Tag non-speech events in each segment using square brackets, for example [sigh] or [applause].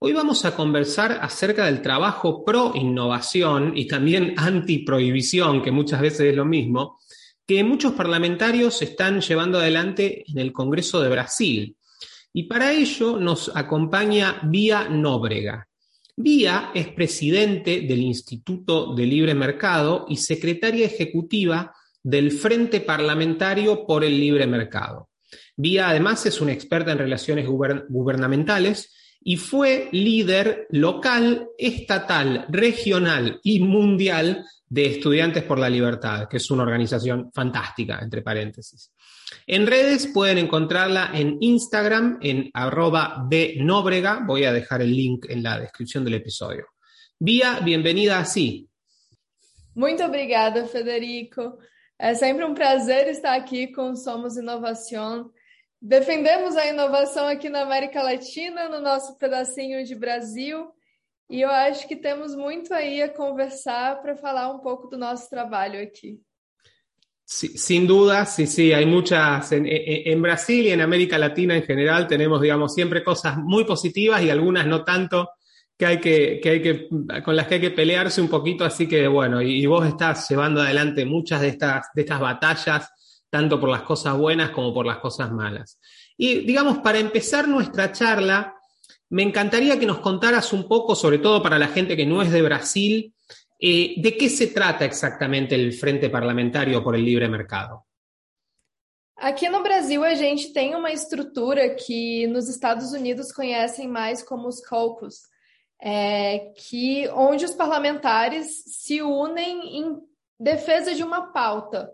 Hoy vamos a conversar acerca del trabajo pro innovación y también anti prohibición, que muchas veces es lo mismo, que muchos parlamentarios están llevando adelante en el Congreso de Brasil. Y para ello nos acompaña Vía Nóbrega. Vía es presidente del Instituto de Libre Mercado y secretaria ejecutiva del Frente Parlamentario por el Libre Mercado. Vía además es una experta en relaciones gubernamentales y fue líder local, estatal, regional y mundial de Estudiantes por la Libertad, que es una organización fantástica, entre paréntesis. En redes pueden encontrarla en Instagram en arroba bnobrega. Voy a dejar el link en la descripción del episodio. Vía, bienvenida a Sí. Muito obrigada, Federico. É sempre um prazer estar aqui com Somos Inovação. Defendemos a inovação aqui na América Latina, no nosso pedacinho de Brasil, e eu acho que temos muito aí a conversar para falar um pouco do nosso trabalho aqui. Sí, sin duda, sí, sí, hay muchas, en, en, Brasil y en América Latina en general tenemos, digamos, siempre cosas muy positivas y algunas no tanto que hay que, que hay que, con las que hay que pelearse un poquito, así que bueno, y, y vos estás llevando adelante muchas de estas, de estas batallas, tanto por las cosas buenas como por las cosas malas. Y digamos, para empezar nuestra charla, me encantaría que nos contaras un poco, sobre todo para la gente que no es de Brasil, eh, ¿de qué se trata exactamente el Frente Parlamentario por el Libre Mercado? Aqui no Brasil, a gente tem uma estrutura que nos Estados Unidos conhecem mais como os caucus, é, que, onde os parlamentares se unem em defesa de uma pauta.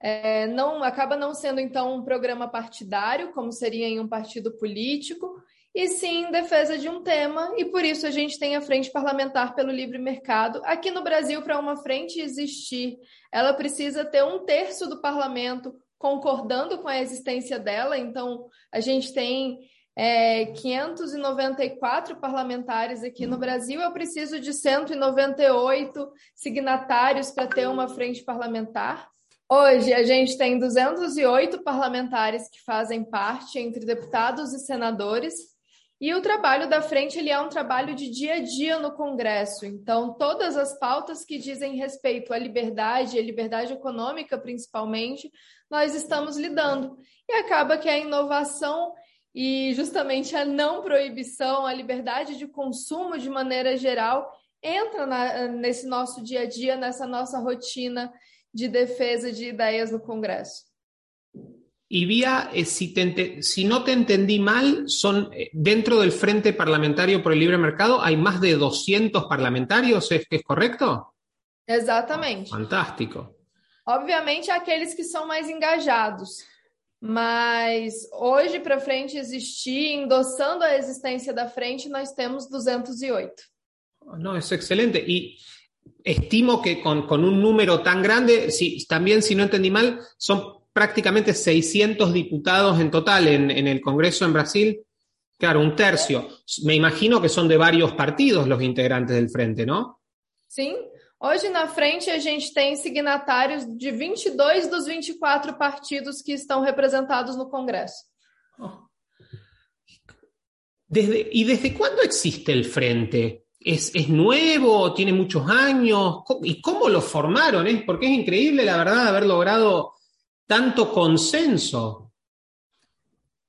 É, não acaba não sendo então um programa partidário, como seria em um partido político, e sim em defesa de um tema, e por isso a gente tem a Frente Parlamentar pelo Livre Mercado. Aqui no Brasil, para uma frente existir, ela precisa ter um terço do parlamento concordando com a existência dela, então a gente tem é, 594 parlamentares aqui no Brasil, eu preciso de 198 signatários para ter uma frente parlamentar. Hoje a gente tem 208 parlamentares que fazem parte entre deputados e senadores. E o trabalho da frente ele é um trabalho de dia a dia no Congresso. Então, todas as pautas que dizem respeito à liberdade, à liberdade econômica principalmente, nós estamos lidando. E acaba que a inovação e justamente a não proibição, a liberdade de consumo de maneira geral, entra na, nesse nosso dia a dia, nessa nossa rotina de defesa de ideias no Congresso. Y Vía, eh, si, te, si, no te entendí mal, son eh, dentro del Frente Parlamentario por el Libre Mercado hay más de 200 parlamentarios, ¿es, es correcto? Exatamente. Fantástico. Obviamente, aqueles que são mais engajados. Mas hoje, para frente existir, endossando a existência da frente, nós temos 208. No, es excelente. Y estimo que con, con un número tan grande, si, también si no entendí mal, son prácticamente 600 diputados en total en, en, el Congreso en Brasil. Claro, un tercio. Me imagino que son de varios partidos los integrantes del frente, ¿no? Sim. Hoje na frente a gente tem signatários de 22 dos 24 partidos que estão representados no Congresso. Oh. Desde, ¿Y desde cuándo existe el frente? ¿Es, ¿Es, nuevo? ¿Tiene muchos años? ¿Y cómo lo formaron? ¿Eh? Porque es increíble, la verdad, haber logrado tanto consenso.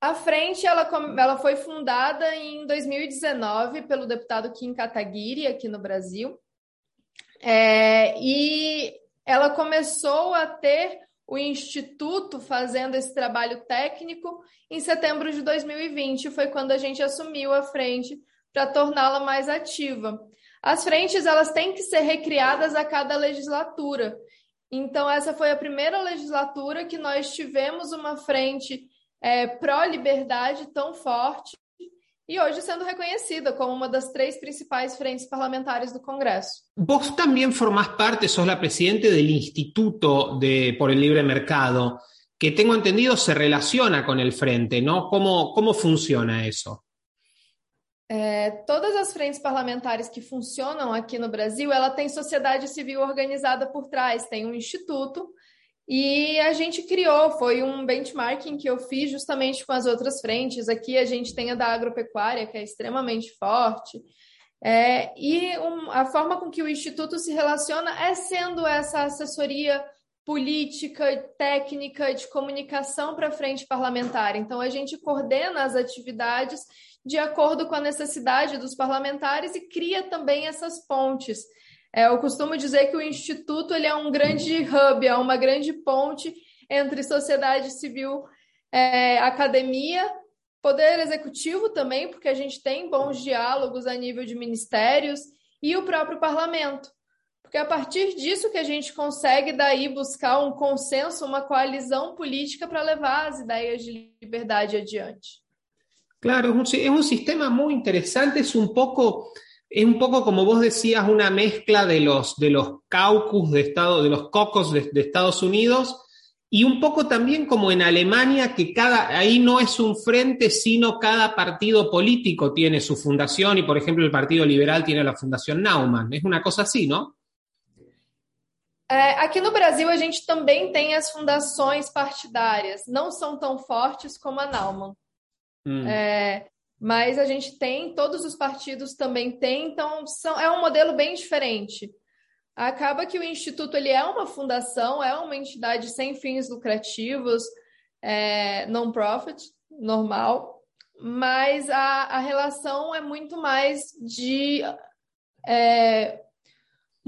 A frente ela, ela foi fundada em 2019 pelo deputado Kim Kataguiri aqui no Brasil. É, e ela começou a ter o Instituto fazendo esse trabalho técnico em setembro de 2020. Foi quando a gente assumiu a frente para torná-la mais ativa. As frentes elas têm que ser recriadas a cada legislatura. Então, essa foi a primeira legislatura que nós tivemos uma frente é, pró-liberdade tão forte e hoje sendo reconhecida como uma das três principais frentes parlamentares do Congresso. Vos também formás parte, sos la presidente del Instituto de, por el Libre Mercado, que tengo entendido se relaciona con el frente, ¿no? ¿Cómo, cómo funciona eso? É, todas as frentes parlamentares que funcionam aqui no Brasil, ela tem sociedade civil organizada por trás, tem um instituto e a gente criou, foi um benchmarking que eu fiz justamente com as outras frentes. Aqui a gente tem a da agropecuária, que é extremamente forte. É, e um, a forma com que o Instituto se relaciona é sendo essa assessoria política, técnica, de comunicação para a frente parlamentar. Então, a gente coordena as atividades de acordo com a necessidade dos parlamentares e cria também essas pontes. É, eu costumo dizer que o Instituto ele é um grande hub, é uma grande ponte entre sociedade civil, é, academia, poder executivo também, porque a gente tem bons diálogos a nível de ministérios, e o próprio parlamento. Porque a partir disso que a gente consegue daí buscar um consenso, uma coalizão política para levar as ideias de liberdade adiante. Claro, es un, sistema muy interesante, es un poco, es un poco como vos decías, una mezcla de los, de los caucus de Estado, de los cocos de, de, Estados Unidos, y un poco también como en Alemania, que cada, ahí no es un frente, sino cada partido político tiene su fundación, y por ejemplo el Partido Liberal tiene la Fundación Naumann. Es una cosa así, ¿no? É, aqui no Brasil, a gente também tem as fundações partidárias. Não são tão fortes como a Naumann. Hum. É, mas a gente tem, todos os partidos também têm, então são, é um modelo bem diferente. Acaba que o Instituto ele é uma fundação, é uma entidade sem fins lucrativos, é, non-profit, normal, mas a, a relação é muito mais de é,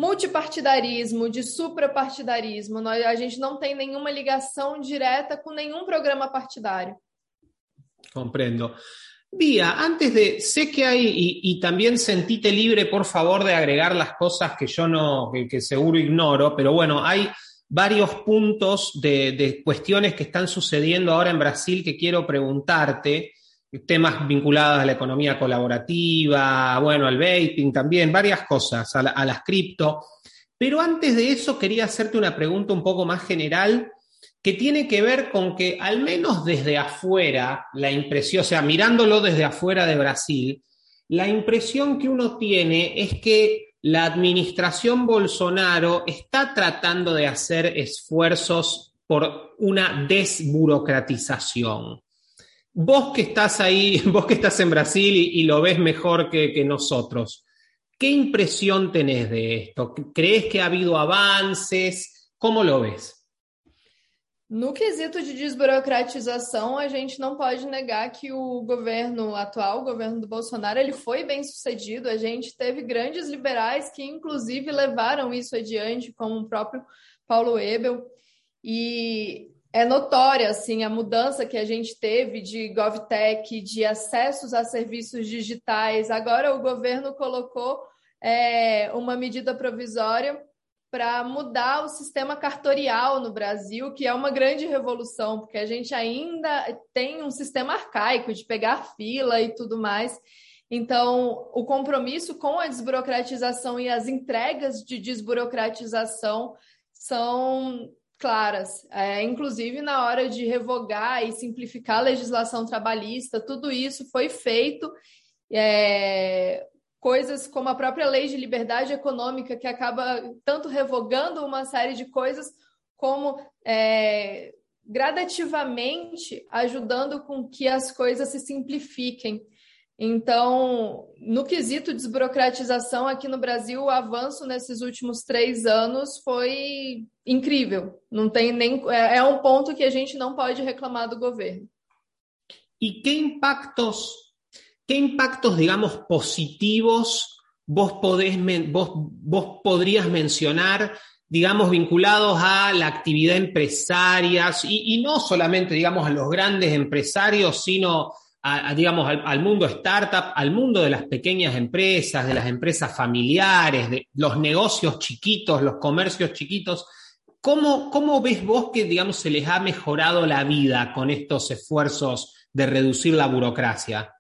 multipartidarismo, de suprapartidarismo. Nós, a gente não tem nenhuma ligação direta com nenhum programa partidário. Comprendo. Vía, antes de, sé que hay, y, y, también sentite libre, por favor, de agregar las cosas que yo no, que, que seguro ignoro, pero bueno, hay varios puntos de, de, cuestiones que están sucediendo ahora en Brasil que quiero preguntarte, temas vinculados a la economía colaborativa, bueno, al vaping también, varias cosas, a, la, a las cripto. Pero antes de eso quería hacerte una pregunta un poco más general que tiene que ver con que al menos desde afuera, la impresión, o sea, mirándolo desde afuera de Brasil, la impresión que uno tiene es que la administración Bolsonaro está tratando de hacer esfuerzos por una desburocratización. Vos que estás ahí, [laughs] vos que estás en Brasil y, y lo ves mejor que, que nosotros, ¿qué impresión tenés de esto? ¿Crees que ha habido avances? ¿Cómo lo ves? No quesito de desburocratização, a gente não pode negar que o governo atual, o governo do Bolsonaro, ele foi bem sucedido. A gente teve grandes liberais que, inclusive, levaram isso adiante, como o próprio Paulo Ebel. E é notória assim a mudança que a gente teve de GovTech, de acessos a serviços digitais. Agora o governo colocou é, uma medida provisória para mudar o sistema cartorial no Brasil, que é uma grande revolução, porque a gente ainda tem um sistema arcaico de pegar fila e tudo mais. Então, o compromisso com a desburocratização e as entregas de desburocratização são claras, é, inclusive na hora de revogar e simplificar a legislação trabalhista, tudo isso foi feito. É, coisas como a própria lei de liberdade econômica, que acaba tanto revogando uma série de coisas, como é, gradativamente ajudando com que as coisas se simplifiquem. Então, no quesito desburocratização aqui no Brasil, o avanço nesses últimos três anos foi incrível. Não tem nem é, é um ponto que a gente não pode reclamar do governo. ¿Y qué impactos, qué impactos, digamos, positivos vos, podés, vos, vos podrías mencionar digamos, vinculados a la actividad empresaria y, y, no solamente, digamos, a los grandes empresarios, sino digamos, al, al, mundo startup, al mundo de las pequeñas empresas, de las empresas familiares, de los negocios chiquitos, los comercios chiquitos. ¿Cómo, cómo ves vos que, digamos, se les ha mejorado la vida con estos esfuerzos de reducir la burocracia?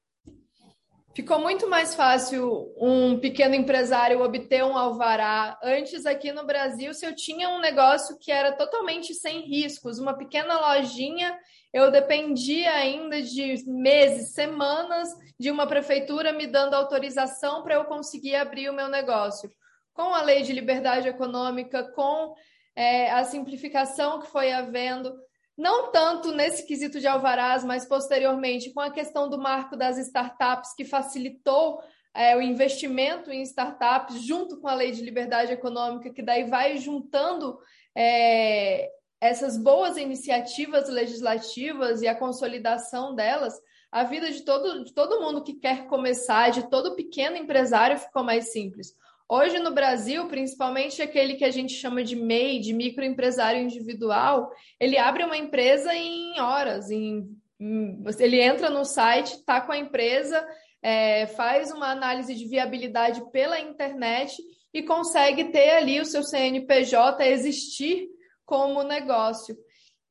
Ficou muito mais fácil um pequeno empresário obter um alvará. Antes, aqui no Brasil, se eu tinha um negócio que era totalmente sem riscos, uma pequena lojinha, eu dependia ainda de meses, semanas de uma prefeitura me dando autorização para eu conseguir abrir o meu negócio. Com a lei de liberdade econômica, com é, a simplificação que foi havendo, não tanto nesse quesito de alvarás, mas posteriormente com a questão do marco das startups, que facilitou é, o investimento em startups, junto com a lei de liberdade econômica, que daí vai juntando é, essas boas iniciativas legislativas e a consolidação delas, a vida de todo, de todo mundo que quer começar, de todo pequeno empresário, ficou mais simples. Hoje no Brasil, principalmente aquele que a gente chama de MEI, de microempresário individual, ele abre uma empresa em horas. Em, em, ele entra no site, está com a empresa, é, faz uma análise de viabilidade pela internet e consegue ter ali o seu CNPJ existir como negócio.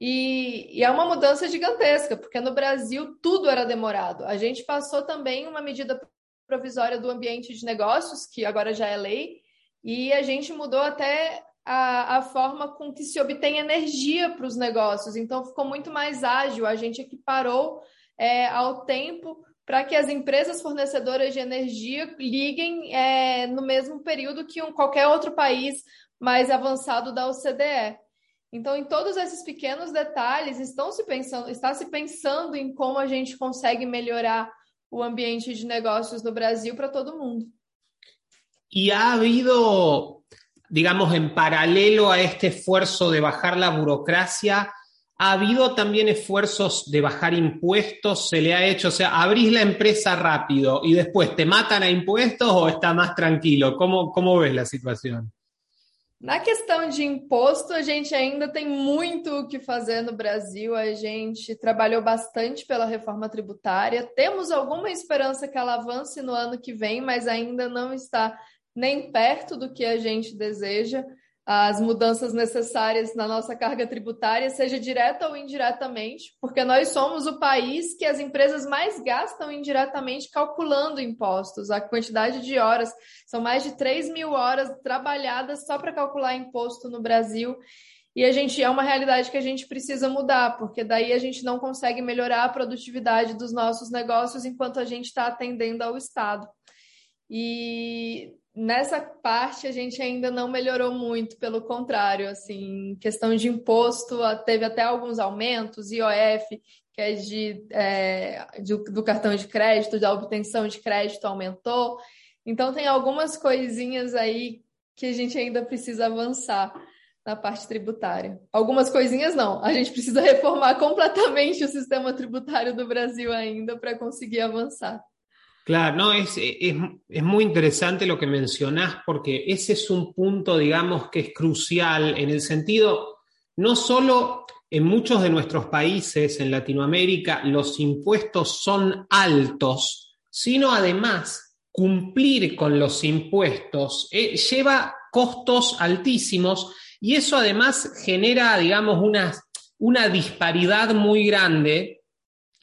E, e, é uma mudança gigantesca, porque no Brasil tudo era demorado. A gente passou também uma medida provisória do ambiente de negócios, que agora já é lei, e a gente mudou até a, a forma com que se obtém energia para os negócios. Então, ficou muito mais ágil. A gente equiparou é, ao tempo para que as empresas fornecedoras de energia liguem é, no mesmo período que um, qualquer outro país mais avançado da OCDE. Então, em todos esses pequenos detalhes, estão se pensando, está se pensando em como a gente consegue melhorar o ambiente de negocios no Brasil para todo mundo. Y ha habido, digamos, en paralelo a este esfuerzo de bajar la burocracia, ha habido también esfuerzos de bajar impuestos, se le ha hecho, o sea, abrís la empresa rápido y después te matan a impuestos o está más tranquilo. ¿Cómo, cómo ves la situación? Na questão de imposto, a gente ainda tem muito o que fazer no Brasil. A gente trabalhou bastante pela reforma tributária. Temos alguma esperança que ela avance no ano que vem, mas ainda não está nem perto do que a gente deseja as mudanças necessárias na nossa carga tributária, seja direta ou indiretamente, porque nós somos o país que as empresas mais gastam indiretamente calculando impostos. A quantidade de horas, são mais de 3 mil horas trabalhadas só para calcular imposto no Brasil. E a gente é uma realidade que a gente precisa mudar, porque daí a gente não consegue melhorar a produtividade dos nossos negócios enquanto a gente está atendendo ao Estado. E nessa parte a gente ainda não melhorou muito, pelo contrário, assim, questão de imposto, teve até alguns aumentos, IOF, que é de, é, de, do cartão de crédito, da obtenção de crédito aumentou. Então tem algumas coisinhas aí que a gente ainda precisa avançar na parte tributária. Algumas coisinhas não, a gente precisa reformar [laughs] completamente o sistema tributário do Brasil ainda para conseguir avançar. Claro, no, es, es, es, muy interesante lo que mencionás porque ese es un punto, digamos, que es crucial en el sentido, no solo en muchos de nuestros países en Latinoamérica los impuestos son altos, sino además cumplir con los impuestos eh, lleva costos altísimos y eso además genera, digamos, una, una disparidad muy grande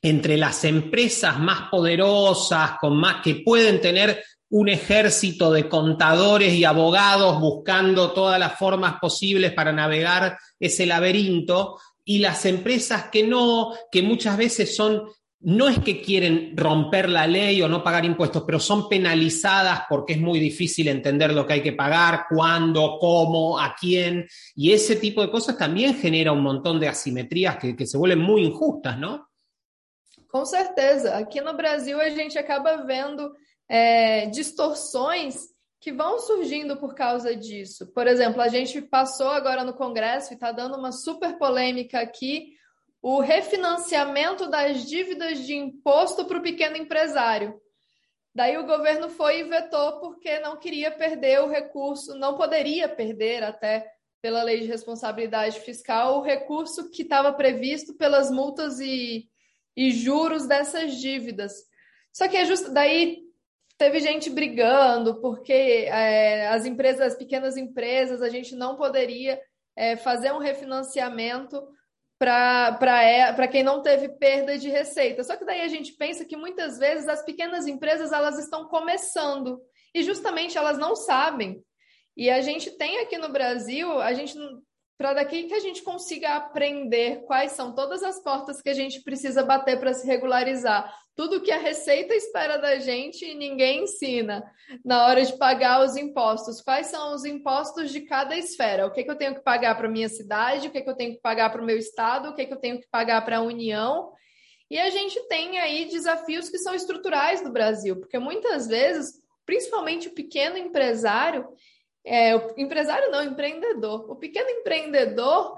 entre las empresas más poderosas, con más que pueden tener un ejército de contadores y abogados buscando todas las formas posibles para navegar ese laberinto, y las empresas que no, que muchas veces son, no es que quieren romper la ley o no pagar impuestos, pero son penalizadas porque es muy difícil entender lo que hay que pagar, cuándo, cómo, a quién, y ese tipo de cosas también genera un montón de asimetrías que, que se vuelven muy injustas, ¿no? Com certeza. Aqui no Brasil, a gente acaba vendo é, distorções que vão surgindo por causa disso. Por exemplo, a gente passou agora no Congresso e está dando uma super polêmica aqui o refinanciamento das dívidas de imposto para o pequeno empresário. Daí o governo foi e vetou porque não queria perder o recurso, não poderia perder até pela lei de responsabilidade fiscal o recurso que estava previsto pelas multas e, e juros dessas dívidas. Só que é justo daí teve gente brigando porque é, as empresas, as pequenas empresas, a gente não poderia é, fazer um refinanciamento para é, quem não teve perda de receita. Só que daí a gente pensa que muitas vezes as pequenas empresas elas estão começando e justamente elas não sabem. E a gente tem aqui no Brasil, a gente para daqui que a gente consiga aprender quais são todas as portas que a gente precisa bater para se regularizar. Tudo que a Receita espera da gente e ninguém ensina na hora de pagar os impostos. Quais são os impostos de cada esfera? O que, que eu tenho que pagar para minha cidade? O que, que eu tenho que pagar para o meu estado? O que, que eu tenho que pagar para a União? E a gente tem aí desafios que são estruturais do Brasil, porque muitas vezes, principalmente o pequeno empresário, é, o empresário não, empreendedor. O pequeno empreendedor,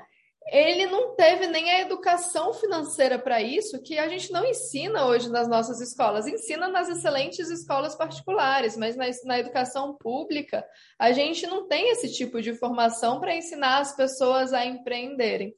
ele não teve nem a educação financeira para isso, que a gente não ensina hoje nas nossas escolas. Ensina nas excelentes escolas particulares, mas na, na educação pública, a gente não tem esse tipo de formação para ensinar as pessoas a empreenderem.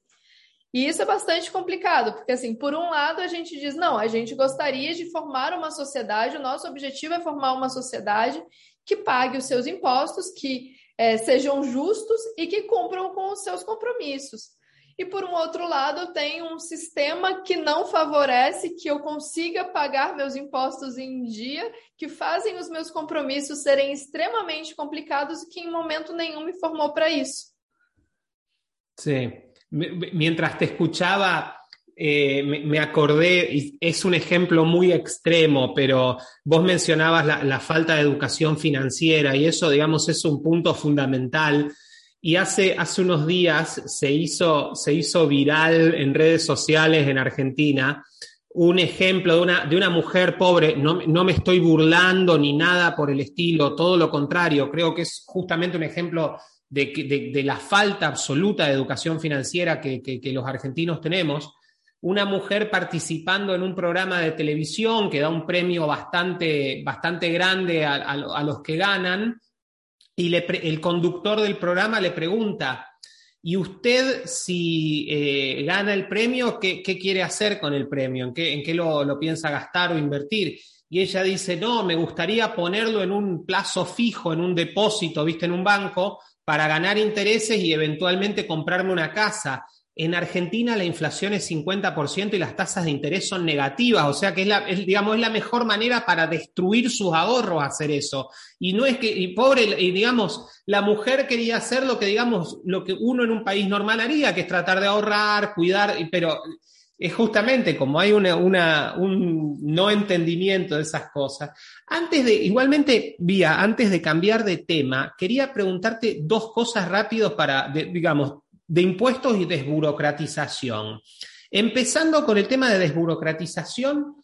E isso é bastante complicado, porque, assim, por um lado, a gente diz, não, a gente gostaria de formar uma sociedade, o nosso objetivo é formar uma sociedade que pague os seus impostos, que é, sejam justos e que cumpram com os seus compromissos. E por um outro lado, tem um sistema que não favorece que eu consiga pagar meus impostos em dia, que fazem os meus compromissos serem extremamente complicados e que em momento nenhum me formou para isso. Sim. Mientras te escuchaba, Eh, me, acordé, y es un ejemplo muy extremo, pero vos mencionabas la, falta de educación financiera y eso, digamos, es un punto fundamental. Y hace, hace unos días se hizo, se hizo viral en redes sociales en Argentina un ejemplo de una, de una mujer pobre, no, no, me estoy burlando ni nada por el estilo, todo lo contrario, creo que es justamente un ejemplo de, la falta absoluta de educación financiera que los argentinos tenemos una mujer participando en un programa de televisión que da un premio bastante, bastante grande a, los que ganan, y el conductor del programa le pregunta, ¿y usted si eh, gana el premio, ¿qué, quiere hacer con el premio? ¿En qué, en qué lo, lo, piensa gastar o invertir? Y ella dice, no, me gustaría ponerlo en un plazo fijo, en un depósito, viste, en un banco, para ganar intereses y eventualmente comprarme una casa. En Argentina la inflación es 50% y las tasas de interés son negativas, o sea que es la, digamos, es la mejor manera para destruir sus ahorros hacer eso. Y no es que, y pobre, y digamos, la mujer quería hacer lo que, digamos, lo que uno en un país normal haría, que es tratar de ahorrar, cuidar, pero es justamente como hay una, un no entendimiento de esas cosas. Antes de, igualmente, Vía, antes de cambiar de tema, quería preguntarte dos cosas rápidos para, digamos, de impuestos y desburocratización. Empezando con el tema de desburocratización,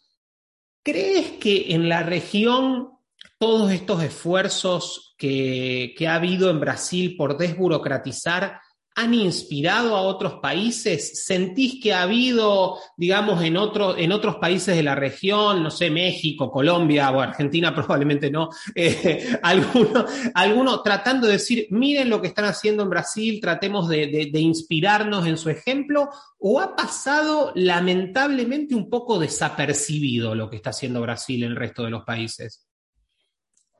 ¿crees que en la región todos estos esfuerzos que, que ha habido en Brasil por desburocratizar han inspirado a otros países? ¿Sentís que ha habido, digamos, en, otro, en otros países de la región, no sé, México, Colombia o Argentina [laughs] probablemente no, eh, [laughs] alguno, tratando de decir, miren lo que están haciendo en Brasil, tratemos de, de inspirarnos en su ejemplo, o ha pasado lamentablemente un poco desapercibido lo que está haciendo Brasil en el resto de los países?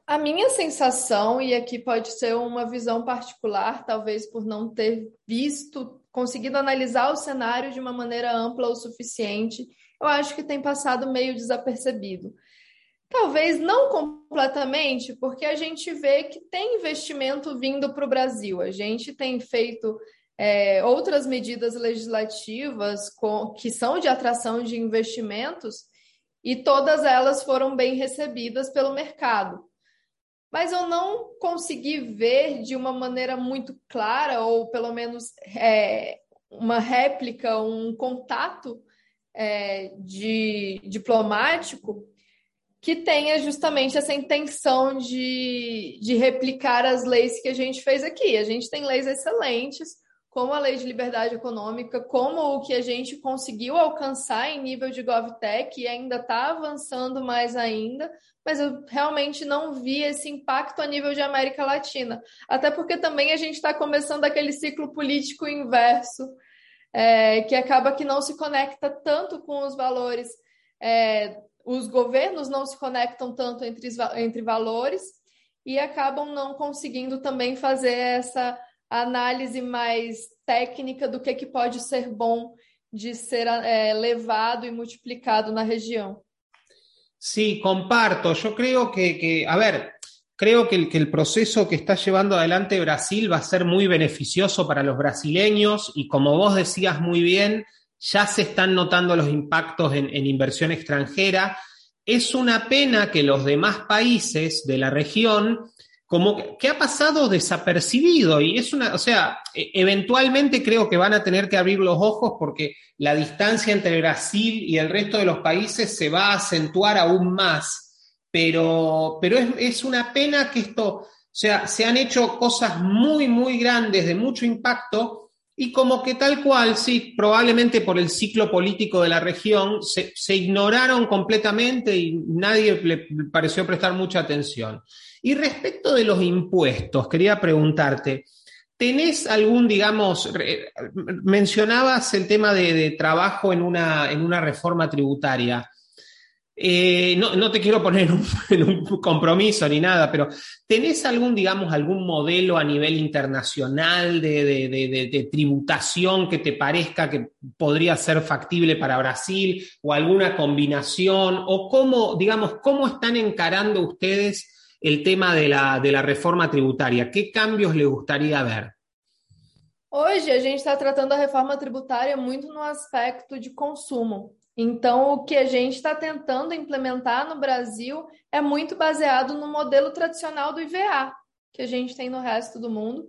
A minha sensação, e aqui pode ser uma visão particular, talvez por não ter visto, conseguido analisar o cenário de uma maneira ampla o suficiente, eu acho que tem passado meio desapercebido. Talvez não completamente, porque a gente vê que tem investimento vindo para o Brasil. A gente tem feito é, outras medidas legislativas com, que são de atração de investimentos e todas elas foram bem recebidas pelo mercado mas eu não consegui ver de uma maneira muito clara, ou pelo menos é, uma réplica, um contato é, de diplomático que tenha justamente essa intenção de, de replicar as leis que a gente fez aqui. A gente tem leis excelentes, como a lei de liberdade econômica, como o que a gente conseguiu alcançar em nível de GovTech e ainda está avançando mais ainda, mas eu realmente não vi esse impacto a nível de América Latina. Até porque também a gente está começando aquele ciclo político inverso, é, que acaba que não se conecta tanto com os valores, é, os governos não se conectam tanto entre, entre valores e acabam não conseguindo também fazer essa análise mais técnica do que, que pode ser bom de ser é, levado y multiplicado na región. Sí, comparto. Yo creo que, que a ver, creo que el, que proceso que está llevando adelante Brasil va a ser muy beneficioso para los brasileños y como vos decías muy bien, ya se están notando los impactos en inversión extranjera. Es una pena que los demás países de la región como que ha pasado desapercibido y es una, o sea, e, eventualmente creo que van a tener que abrir los ojos porque la distancia entre Brasil y el resto de los países se va a acentuar aún más, pero, pero es, una pena que esto, o sea, se han hecho cosas muy, muy grandes, de mucho impacto, y como que tal cual, sí, probablemente por el ciclo político de la región, se ignoraron completamente y nadie le pareció prestar mucha atención. Y respecto de los impuestos, quería preguntarte, ¿tenés algún, digamos, mencionabas el tema de, trabajo en una, en una, reforma tributaria? Eh, no, no, te quiero poner un, [laughs] en un, compromiso ni nada, pero ¿tenés algún, digamos, algún modelo a nivel internacional de, de, tributación que te parezca que podría ser factible para Brasil o alguna combinación? ¿O cómo, digamos, cómo están encarando ustedes el tema de la, de la reforma tributária. Que cambios lhe gostaria ver? Hoje a gente está tratando a reforma tributária muito no aspecto de consumo. Então, o que a gente está tentando implementar no Brasil é muito baseado no modelo tradicional do IVA, que a gente tem no resto do mundo,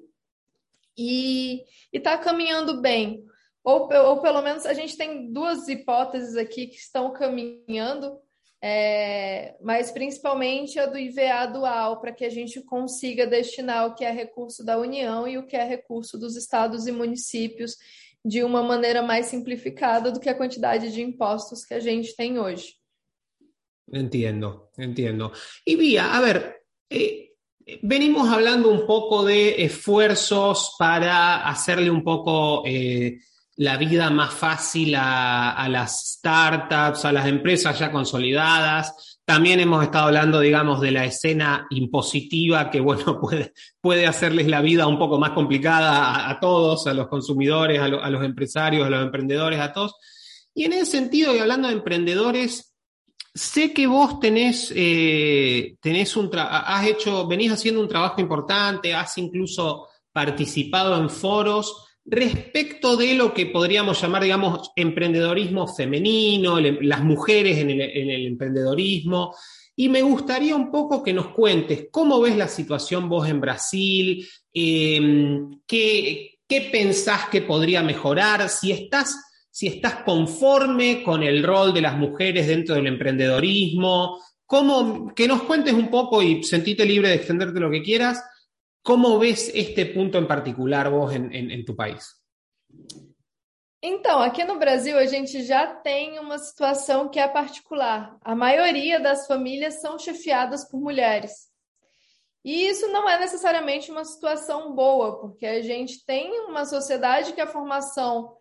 e está caminhando bem. Ou, ou pelo menos a gente tem duas hipóteses aqui que estão caminhando é, mas principalmente a do IVA dual, para que a gente consiga destinar o que é recurso da União e o que é recurso dos estados e municípios de uma maneira mais simplificada do que a quantidade de impostos que a gente tem hoje. Entiendo, entiendo. Y Vía, a ver, eh, venimos hablando un poco de esfuerzos para hacerle un poco eh, la vida más fácil a, las startups, a las empresas ya consolidadas. También hemos estado hablando, digamos, de la escena impositiva que, bueno, [laughs] puede, puede hacerles la vida un poco más complicada a, todos, a los consumidores, a, los empresarios, a los emprendedores, a todos. Y en ese sentido, y hablando de emprendedores, sé que vos tenés, eh, tenés un has hecho, venís haciendo un trabajo importante, has incluso participado en foros respecto de lo que podríamos llamar, digamos, emprendedorismo femenino, las mujeres en el, emprendedorismo. Y me gustaría un poco que nos cuentes cómo ves la situación vos en Brasil, em, qué, qué pensás que podría mejorar, si estás, si estás conforme con el rol de las mujeres dentro del emprendedorismo, cómo, que nos cuentes un poco y sentite libre de extenderte lo que quieras, Como ves este ponto em particular vos em, em, em tu país? Então, aqui no Brasil a gente já tem uma situação que é particular. A maioria das famílias são chefiadas por mulheres. E isso não é necessariamente uma situação boa, porque a gente tem uma sociedade que a formação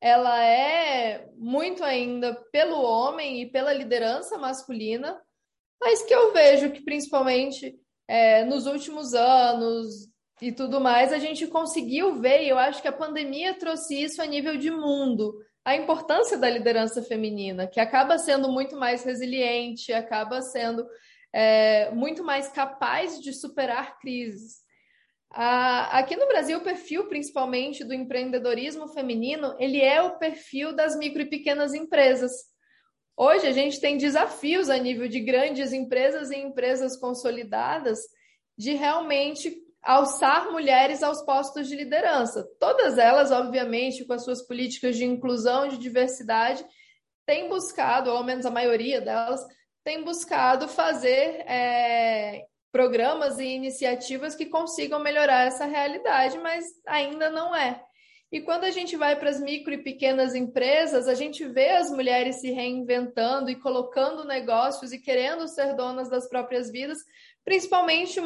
ela é muito ainda pelo homem e pela liderança masculina, mas que eu vejo que principalmente é, nos últimos anos e tudo mais, a gente conseguiu ver, e eu acho que a pandemia trouxe isso a nível de mundo, a importância da liderança feminina, que acaba sendo muito mais resiliente, acaba sendo é, muito mais capaz de superar crises. aqui no Brasil, o perfil, principalmente, do empreendedorismo feminino, ele é o perfil das micro e pequenas empresas. Hoje a gente tem desafios a nível de grandes empresas e empresas consolidadas de realmente alçar mulheres aos postos de liderança. Todas elas, obviamente, com as suas políticas de inclusão, de diversidade, têm buscado, ou ao menos a maioria delas, tem buscado fazer é, programas e iniciativas que consigam melhorar essa realidade, mas ainda não é. E quando a gente vai para as micro e pequenas empresas, a gente vê as mulheres se reinventando e colocando negócios e querendo ser donas das próprias vidas, principalmente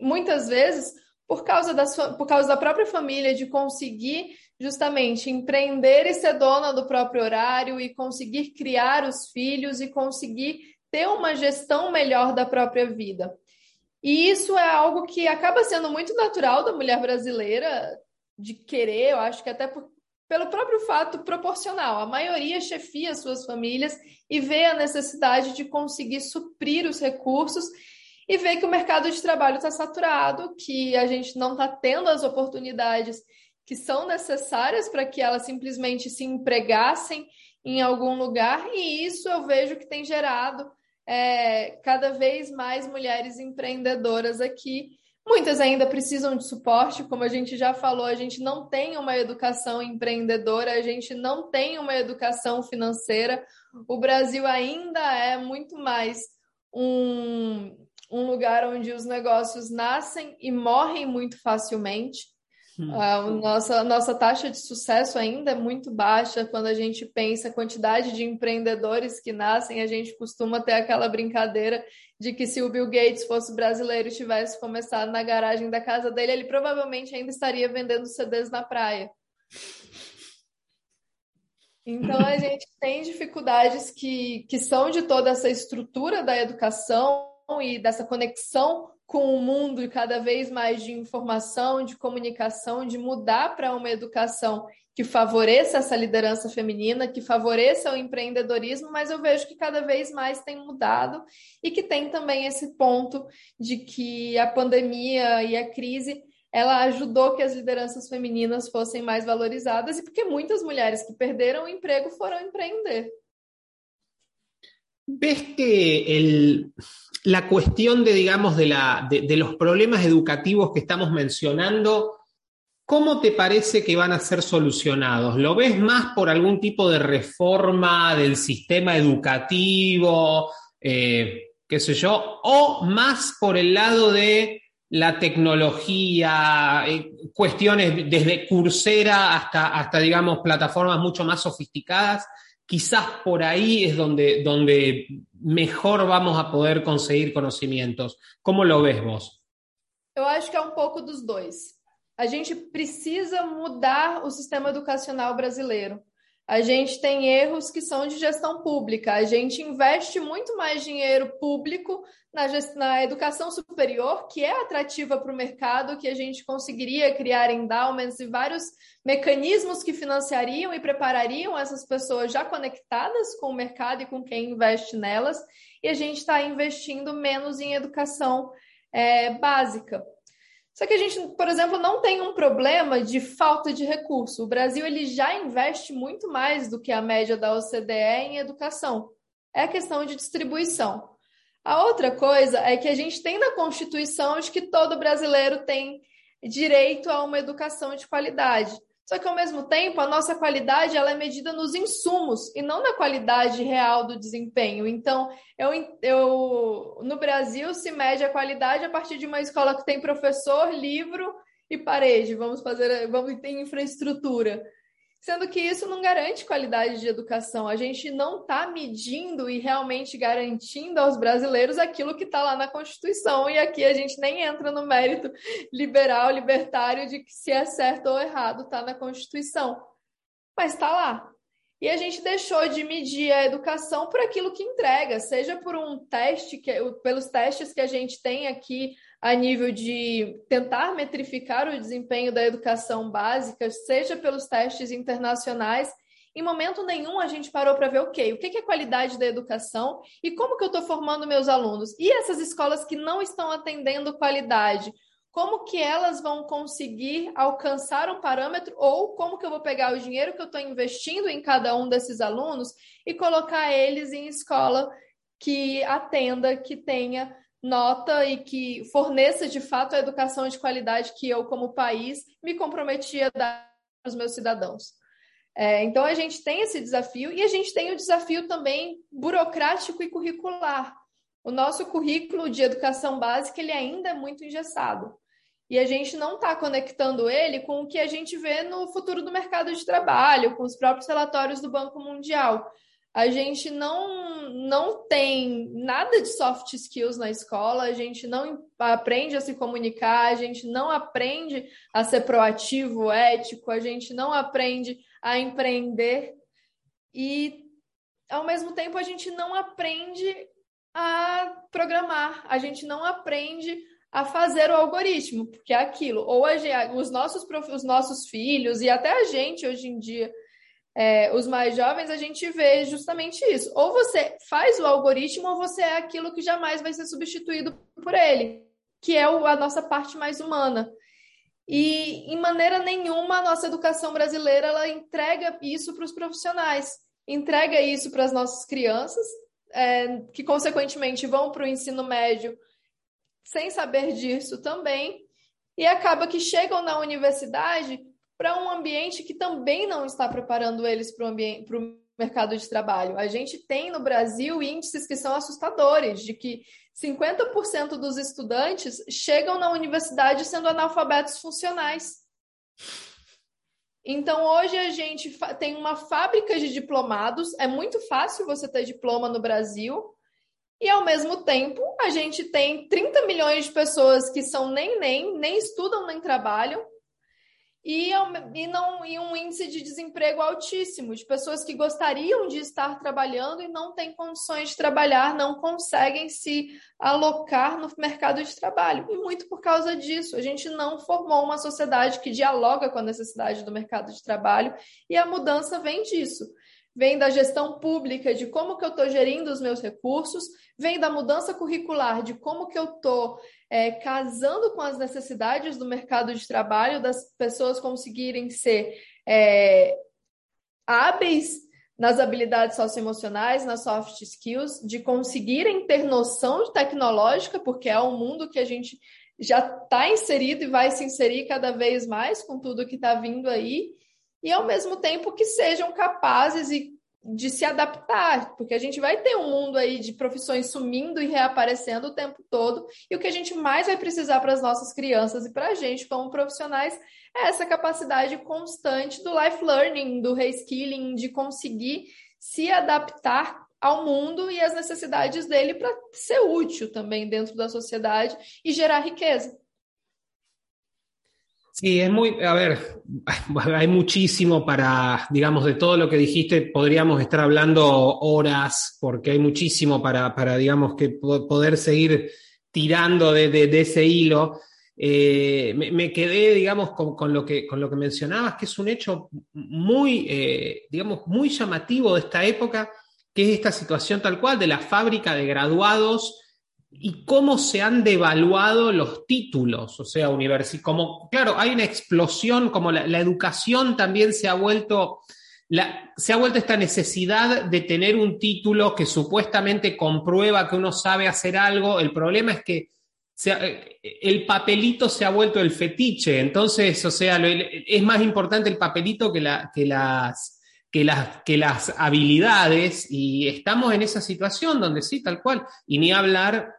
muitas vezes por causa, da sua, por causa da própria família, de conseguir justamente empreender e ser dona do próprio horário e conseguir criar os filhos e conseguir ter uma gestão melhor da própria vida. E isso é algo que acaba sendo muito natural da mulher brasileira de querer, eu acho que até por, pelo próprio fato proporcional. A maioria chefia suas famílias e vê a necessidade de conseguir suprir os recursos e vê que o mercado de trabalho está saturado, que a gente não está tendo as oportunidades que são necessárias para que elas simplesmente se empregassem em algum lugar, e isso eu vejo que tem gerado é, cada vez mais mulheres empreendedoras aqui. Muitas ainda precisam de suporte, como a gente já falou, a gente não tem uma educação empreendedora, a gente não tem uma educação financeira. O Brasil ainda é muito mais um, um lugar onde os negócios nascem e morrem muito facilmente. Hum. A nossa, nossa taxa de sucesso ainda é muito baixa quando a gente pensa a quantidade de empreendedores que nascem. A gente costuma ter aquela brincadeira de que se o Bill Gates fosse brasileiro e tivesse começado na garagem da casa dele, ele provavelmente ainda estaria vendendo CDs na praia. Então a gente tem dificuldades que, que são de toda essa estrutura da educação e dessa conexão com o mundo e cada vez mais de informação, de comunicação, de mudar para uma educação que favoreça essa liderança feminina, que favoreça o empreendedorismo, mas eu vejo que cada vez mais tem mudado e que tem também esse ponto de que a pandemia e a crise ela ajudou que as lideranças femininas fossem mais valorizadas e porque muitas mulheres que perderam o emprego foram empreender. ¿Ves que el, la cuestión de, digamos, de, la, de, los problemas educativos que estamos mencionando, ¿cómo te parece que van a ser solucionados? ¿Lo ves más por algún tipo de reforma del sistema educativo, eh, qué sé yo, o más por el lado de la tecnología, eh, cuestiones desde cursera hasta, hasta, digamos, plataformas mucho más sofisticadas? Quizás por ahí es donde, donde mejor vamos a poder conseguir conhecimentos. Como lo ves vos? Eu acho que é um pouco dos dois. A gente precisa mudar o sistema educacional brasileiro. A gente tem erros que são de gestão pública. A gente investe muito mais dinheiro público na, na educação superior, que é atrativa para o mercado, que a gente conseguiria criar endowments e vários mecanismos que financiariam e preparariam essas pessoas já conectadas com o mercado e com quem investe nelas. E a gente está investindo menos em educação é, básica. Só que a gente, por exemplo, não tem um problema de falta de recurso. O Brasil ele já investe muito mais do que a média da OCDE em educação. É questão de distribuição. A outra coisa é que a gente tem na Constituição de que todo brasileiro tem direito a uma educação de qualidade. Só que ao mesmo tempo, a nossa qualidade ela é medida nos insumos e não na qualidade real do desempenho. Então, eu, eu no Brasil se mede a qualidade a partir de uma escola que tem professor, livro e parede. Vamos fazer, vamos ter infraestrutura sendo que isso não garante qualidade de educação. A gente não está medindo e realmente garantindo aos brasileiros aquilo que está lá na Constituição, e aqui a gente nem entra no mérito liberal, libertário de que se é certo ou errado está na Constituição. Mas está lá. E a gente deixou de medir a educação por aquilo que entrega, seja por um teste, que, pelos testes que a gente tem aqui a nível de tentar metrificar o desempenho da educação básica, seja pelos testes internacionais. Em momento nenhum a gente parou para ver, ok, o que é qualidade da educação e como que eu estou formando meus alunos? E essas escolas que não estão atendendo qualidade, como que elas vão conseguir alcançar um parâmetro ou como que eu vou pegar o dinheiro que eu estou investindo em cada um desses alunos e colocar eles em escola que atenda, que tenha nota e que forneça de fato a educação de qualidade que eu, como país, me comprometi a dar para os meus cidadãos. É, então, a gente tem esse desafio e a gente tem o desafio também burocrático e curricular. O nosso currículo de educação básica ele ainda é muito engessado. e a gente não está conectando ele com o que a gente vê no futuro do mercado de trabalho, com os próprios relatórios do Banco Mundial. A gente não, não tem nada de soft skills na escola, a gente não aprende a se comunicar, a gente não aprende a ser proativo, ético, a gente não aprende a empreender e, ao mesmo tempo, a gente não aprende a programar, a gente não aprende a fazer o algoritmo, porque é aquilo. Ou a, os, nossos, os nossos filhos e até a gente hoje em dia, é, os mais jovens, a gente vê justamente isso. Ou você faz o algoritmo, ou você é aquilo que jamais vai ser substituído por ele, que é o, a nossa parte mais humana. E, em maneira nenhuma, a nossa educação brasileira ela entrega isso para os profissionais, entrega isso para as nossas crianças, é, que consequentemente vão para o ensino médio sem saber disso também, e acaba que chegam na universidade para um ambiente que também não está preparando eles para o mercado de trabalho. A gente tem no Brasil índices que são assustadores, de que 50% dos estudantes chegam na universidade sendo analfabetos funcionais. Então, hoje a gente tem uma fábrica de diplomados, é muito fácil você ter diploma no Brasil, e ao mesmo tempo, a gente tem 30 milhões de pessoas que são nem nem, nem estudam nem trabalham, e, e, não, e um índice de desemprego altíssimo, de pessoas que gostariam de estar trabalhando e não têm condições de trabalhar, não conseguem se alocar no mercado de trabalho. E muito por causa disso, a gente não formou uma sociedade que dialoga com a necessidade do mercado de trabalho, e a mudança vem disso vem da gestão pública, de como que eu estou gerindo os meus recursos, vem da mudança curricular, de como que eu estou é, casando com as necessidades do mercado de trabalho, das pessoas conseguirem ser é, hábeis nas habilidades socioemocionais, nas soft skills, de conseguirem ter noção tecnológica, porque é um mundo que a gente já está inserido e vai se inserir cada vez mais com tudo que está vindo aí, e ao mesmo tempo que sejam capazes de se adaptar, porque a gente vai ter um mundo aí de profissões sumindo e reaparecendo o tempo todo, e o que a gente mais vai precisar para as nossas crianças e para a gente como profissionais é essa capacidade constante do life learning, do reskilling, de conseguir se adaptar ao mundo e às necessidades dele para ser útil também dentro da sociedade e gerar riqueza. Sí, es muy, a ver, [laughs] hay muchísimo para, digamos, de todo lo que dijiste, podríamos estar hablando horas, porque hay muchísimo para, para digamos, que poder seguir tirando de, ese hilo. Eh, me, quedé, digamos, con, lo que, con lo que mencionabas, que es un hecho muy, eh, digamos, muy llamativo de esta época, que es esta situación tal cual de la fábrica de graduados y cómo se han devaluado los títulos, o sea, como, claro, hay una explosión, como la, educación también se ha vuelto, se ha vuelto esta necesidad de tener un título que supuestamente comprueba que uno sabe hacer algo, el problema es que el papelito se ha vuelto el fetiche, entonces, o sea, es más importante el papelito que las... Que las, que las habilidades. Y estamos en esa situación donde sí, tal cual, y ni hablar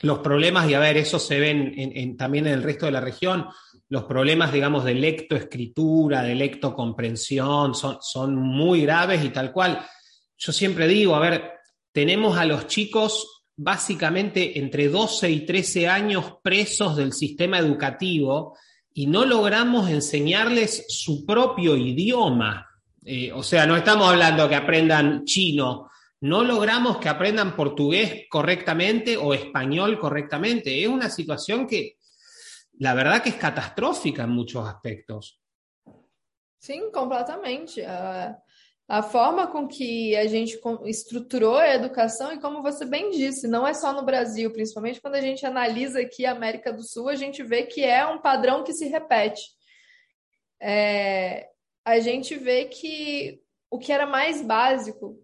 los problemas, y a ver, eso se ven en, también en el resto de la región, los problemas, digamos, de lectoescritura, de lectocomprensión, son, son muy graves y tal cual. Yo siempre digo, a ver, tenemos a los chicos básicamente entre 12 y 13 años presos del sistema educativo y no logramos enseñarles su propio idioma. Eh, o sea, no estamos hablando que aprendan chino, no logramos que aprendan portugués correctamente o español correctamente. Es una situación que la verdad que es catastrófica en muchos aspectos. Sim, completamente. A, a, forma com que a gente estruturou a educação, e como você bem disse, não é só no Brasil, principalmente quando a gente analisa aqui a América do Sul, a gente vê que é um padrão que se repete. É, a gente vê que o que era mais básico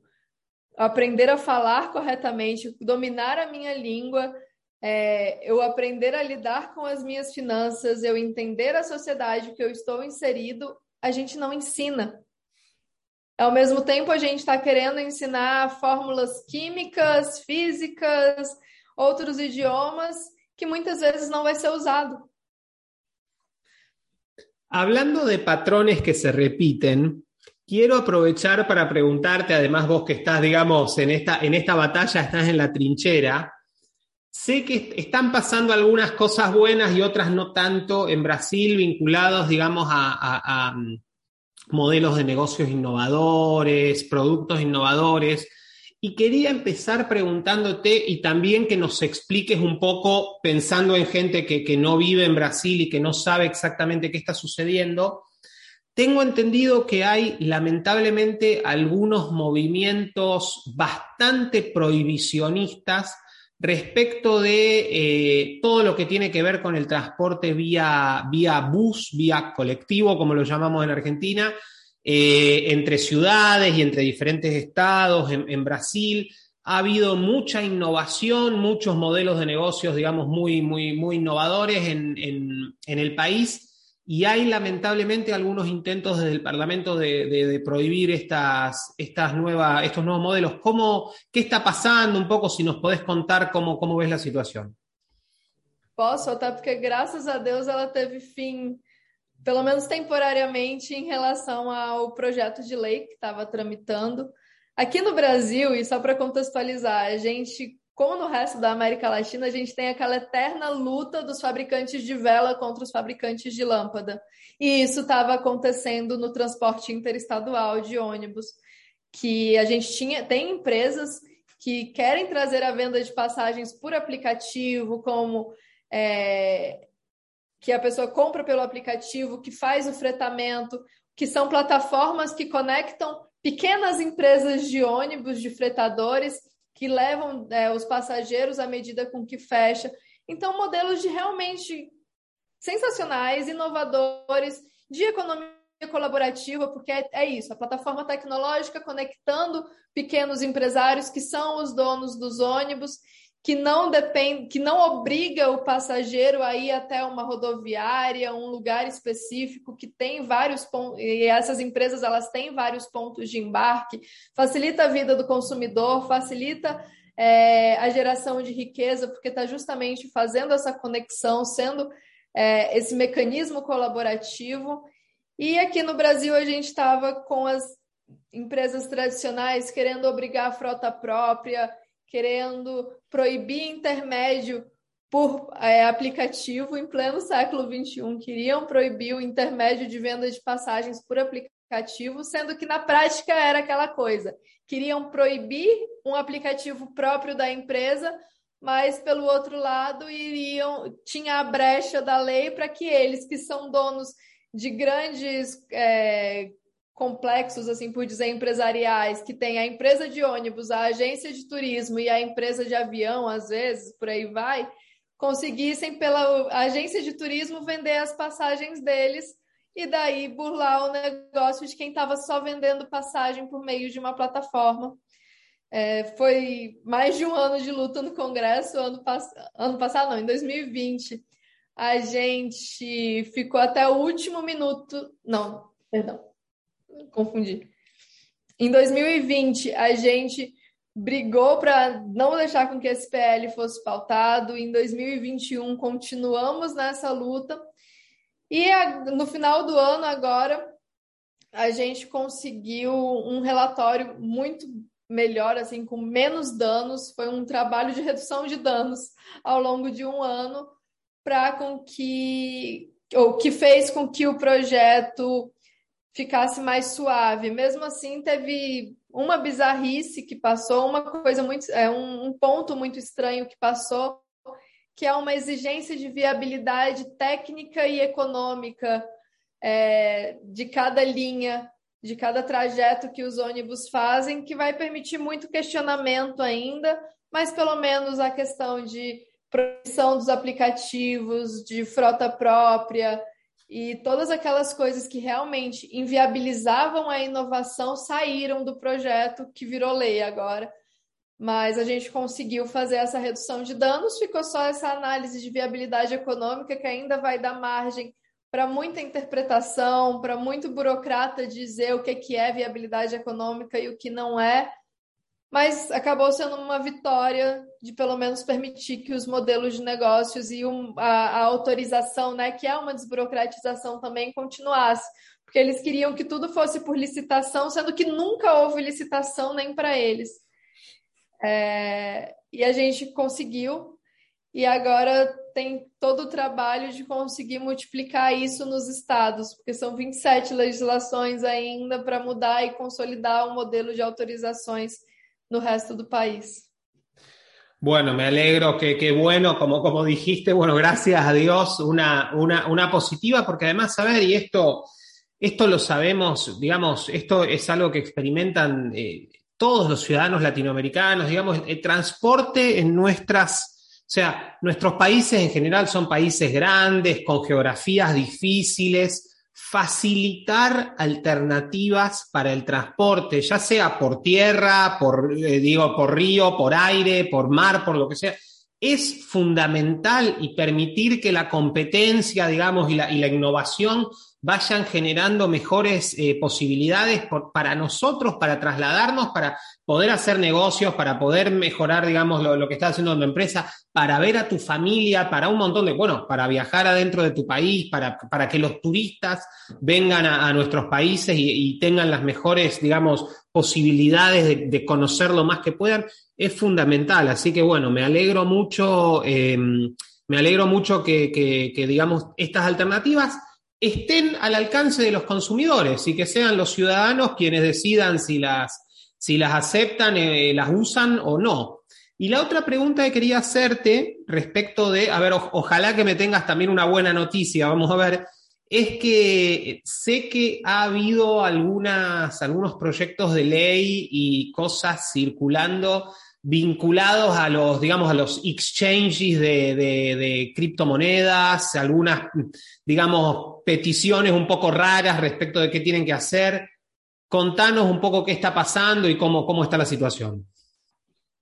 aprender a falar corretamente, dominar a minha língua, é, eu aprender a lidar com as minhas finanças, eu entender a sociedade que eu estou inserido, a gente não ensina. Ao mesmo tempo, a gente está querendo ensinar fórmulas químicas, físicas, outros idiomas, que muitas vezes não vai ser usado. Hablando de patrones que se repiten, quiero aprovechar para preguntarte, además vos que estás, digamos, en esta, en esta batalla, estás en la trinchera, sé que están pasando algunas cosas buenas y otras no tanto en Brasil vinculados, digamos, a, mm, modelos de negocios innovadores, productos innovadores. Y quería empezar preguntándote y también que nos expliques un poco, pensando en gente que, que, no vive en Brasil y que no sabe exactamente qué está sucediendo. Tengo entendido que hay lamentablemente algunos movimientos bastante prohibicionistas respecto de eh, todo lo que tiene que ver con el transporte vía, vía bus, vía colectivo, como lo llamamos en Argentina, eh, entre ciudades y entre diferentes estados en, Brasil. Ha habido mucha innovación, muchos modelos de negocios, digamos, muy, muy, muy innovadores en, en el país. Y hay lamentablemente algunos intentos desde el Parlamento de, de, de prohibir estas, estas nuevas, estos nuevos modelos. ¿Cómo, ¿Qué está pasando? Un poco, si nos podés contar cómo, cómo ves la situación. Posso, até porque graças a Deus ela teve fim pelo menos temporariamente, em relação ao projeto de lei que estava tramitando. Aqui no Brasil, e só para contextualizar, a gente, como no resto da América Latina, a gente tem aquela eterna luta dos fabricantes de vela contra os fabricantes de lâmpada. E isso estava acontecendo no transporte interestadual de ônibus, que a gente tinha, tem empresas que querem trazer a venda de passagens por aplicativo, como é, que a pessoa compra pelo aplicativo, que faz o fretamento, que são plataformas que conectam pequenas empresas de ônibus, de fretadores, que levam é, os passageiros à medida com que fecha. Então, modelos de realmente sensacionais, inovadores, de economia colaborativa, porque é, é, isso, a plataforma tecnológica conectando pequenos empresários que são os donos dos ônibus que não depende, que não obriga o passageiro a ir até uma rodoviária, um lugar específico que tem vários pontos, e essas empresas elas têm vários pontos de embarque, facilita a vida do consumidor, facilita é, a geração de riqueza, porque está justamente fazendo essa conexão, sendo é, esse mecanismo colaborativo. E aqui no Brasil a gente estava com as empresas tradicionais querendo obrigar a frota própria, querendo proibir intermédio por é, aplicativo em pleno século XXI. Queriam proibir o intermédio de venda de passagens por aplicativo, sendo que na prática era aquela coisa. Queriam proibir um aplicativo próprio da empresa, mas pelo outro lado iriam tinha a brecha da lei para que eles que são donos de grandes é, complexos, assim por dizer, empresariais, que tem a empresa de ônibus, a agência de turismo e a empresa de avião, às vezes, por aí vai, conseguissem pela agência de turismo vender as passagens deles e daí burlar o negócio de quem estava só vendendo passagem por meio de uma plataforma. É, foi mais de um ano de luta no Congresso, ano, pass ano passado, não, em 2020. A gente ficou até o último minuto, não, perdão, confundi. Em 2020, a gente brigou para não deixar com que esse PL fosse pautado. Em 2021, continuamos nessa luta. E no final do ano, agora, a gente conseguiu um relatório muito melhor, assim, com menos danos. Foi um trabalho de redução de danos ao longo de um ano, para com que ou que fez com que o projeto ficasse mais suave. Mesmo assim, teve uma bizarrice que passou, uma coisa muito, é um, um ponto muito estranho que passou, que é uma exigência de viabilidade técnica e econômica é, de cada linha, de cada trajeto que os ônibus fazem, que vai permitir muito questionamento ainda, mas pelo menos a questão de produção dos aplicativos, de frota própria, e todas aquelas coisas que realmente inviabilizavam a inovação saíram do projeto que virou lei agora. Mas a gente conseguiu fazer essa redução de danos, ficou só essa análise de viabilidade econômica que ainda vai dar margem para muita interpretação, para muito burocrata dizer o que é viabilidade econômica e o que não é. Mas acabou sendo uma vitória de pelo menos permitir que os modelos de negócios e um, a, a, autorização, né, que é uma desburocratização também, continuasse. Porque eles queriam que tudo fosse por licitação, sendo que nunca houve licitação nem para eles. É, e a gente conseguiu, e agora tem todo o trabalho de conseguir multiplicar isso nos estados, porque são 27 legislações ainda para mudar e consolidar o modelo de autorizações resto do país. Bueno, me alegro, que, que bueno, como, como dijiste, bueno, gracias a Dios, una, una, una positiva, porque además, a ver, y esto, esto lo sabemos, digamos, esto es algo que experimentan eh, todos los ciudadanos latinoamericanos, digamos, el transporte en nuestras, o sea, nuestros países en general son países grandes, con geografías difíciles, facilitar alternativas para el transporte, ya sea por tierra, por, eh, digo, por río, por aire, por mar, por lo que sea, es fundamental y permitir que la competencia, digamos, y la, y la innovación vayan generando mejores eh, posibilidades para nosotros, para trasladarnos, para poder hacer negocios, para poder mejorar, digamos, lo, que está haciendo tu empresa, para ver a tu familia, para un montón de, bueno, para viajar adentro de tu país, para, para que los turistas vengan a, nuestros países y, tengan las mejores, digamos, posibilidades de, conocer lo más que puedan, es fundamental. Así que, bueno, me alegro mucho, eh, me alegro mucho que digamos, estas alternativas estén al alcance de los consumidores y que sean los ciudadanos quienes decidan si las, si las aceptan, eh, las usan o no. Y la otra pregunta que quería hacerte respecto de, a ver, ojalá que me tengas también una buena noticia, vamos a ver, es que sé que ha habido algunas, algunos proyectos de ley y cosas circulando vinculados a los, digamos, a los exchanges de, de, criptomonedas, algunas, digamos, peticiones un poco raras respecto de qué tienen que hacer. Contanos un pouco o que está passando e como, como está a situação.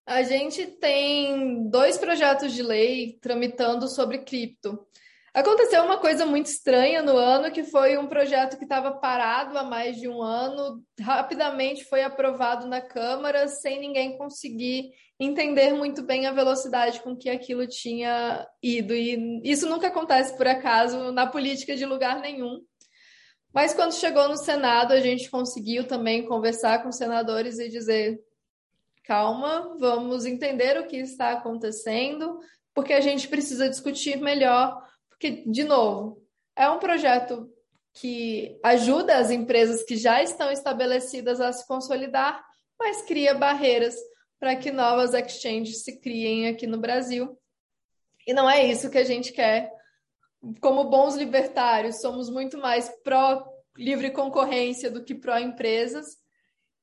A gente tem dois projetos de lei tramitando sobre cripto. Aconteceu uma coisa muito estranha no ano, que foi um projeto que estava parado há mais de um ano, rapidamente foi aprovado na Câmara, sem ninguém conseguir entender muito bem a velocidade com que aquilo tinha ido. E isso nunca acontece por acaso na política de lugar nenhum. Mas quando chegou no Senado, a gente conseguiu também conversar com os senadores e dizer: calma, vamos entender o que está acontecendo, porque a gente precisa discutir melhor que, de novo, é um projeto que ajuda as empresas que já estão estabelecidas a se consolidar, mas cria barreiras para que novas exchanges se criem aqui no Brasil. E não é isso que a gente quer. Como bons libertários, somos muito mais pró livre concorrência do que pró empresas.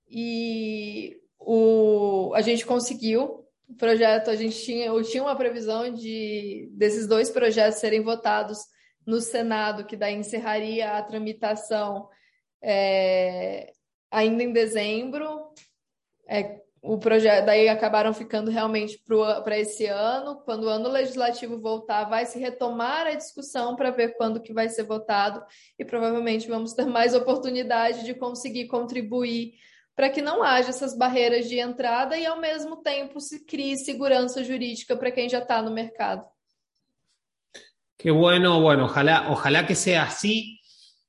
E o, a gente conseguiu o projeto, a gente tinha, eu tinha uma previsão de desses dois projetos serem votados no Senado, que daí encerraria a tramitação é, ainda em dezembro. É, o projeto daí acabaram ficando realmente para esse ano. Quando o ano legislativo voltar, vai se retomar a discussão para ver quando que vai ser votado e provavelmente vamos ter mais oportunidade de conseguir contribuir para que não haja essas barreiras de entrada e, ao mesmo tempo, se crie segurança jurídica para quem já está no mercado. Qué bueno, bueno, ojalá, ojalá que sea así.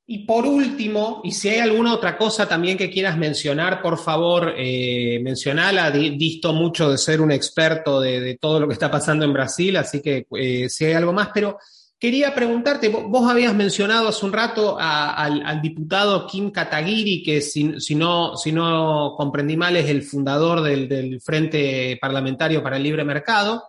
Y por último, y si hay alguna otra cosa también que quieras mencionar, por favor, eh, mencionala. Disto mucho de ser un experto de, todo lo que está pasando en Brasil, así que eh, si hay algo más, pero Quería preguntarte, vos habías mencionado hace un rato al, diputado Kim Kataguiri, que si, no, comprendí mal es el fundador del, Frente Parlamentario para el Libre Mercado.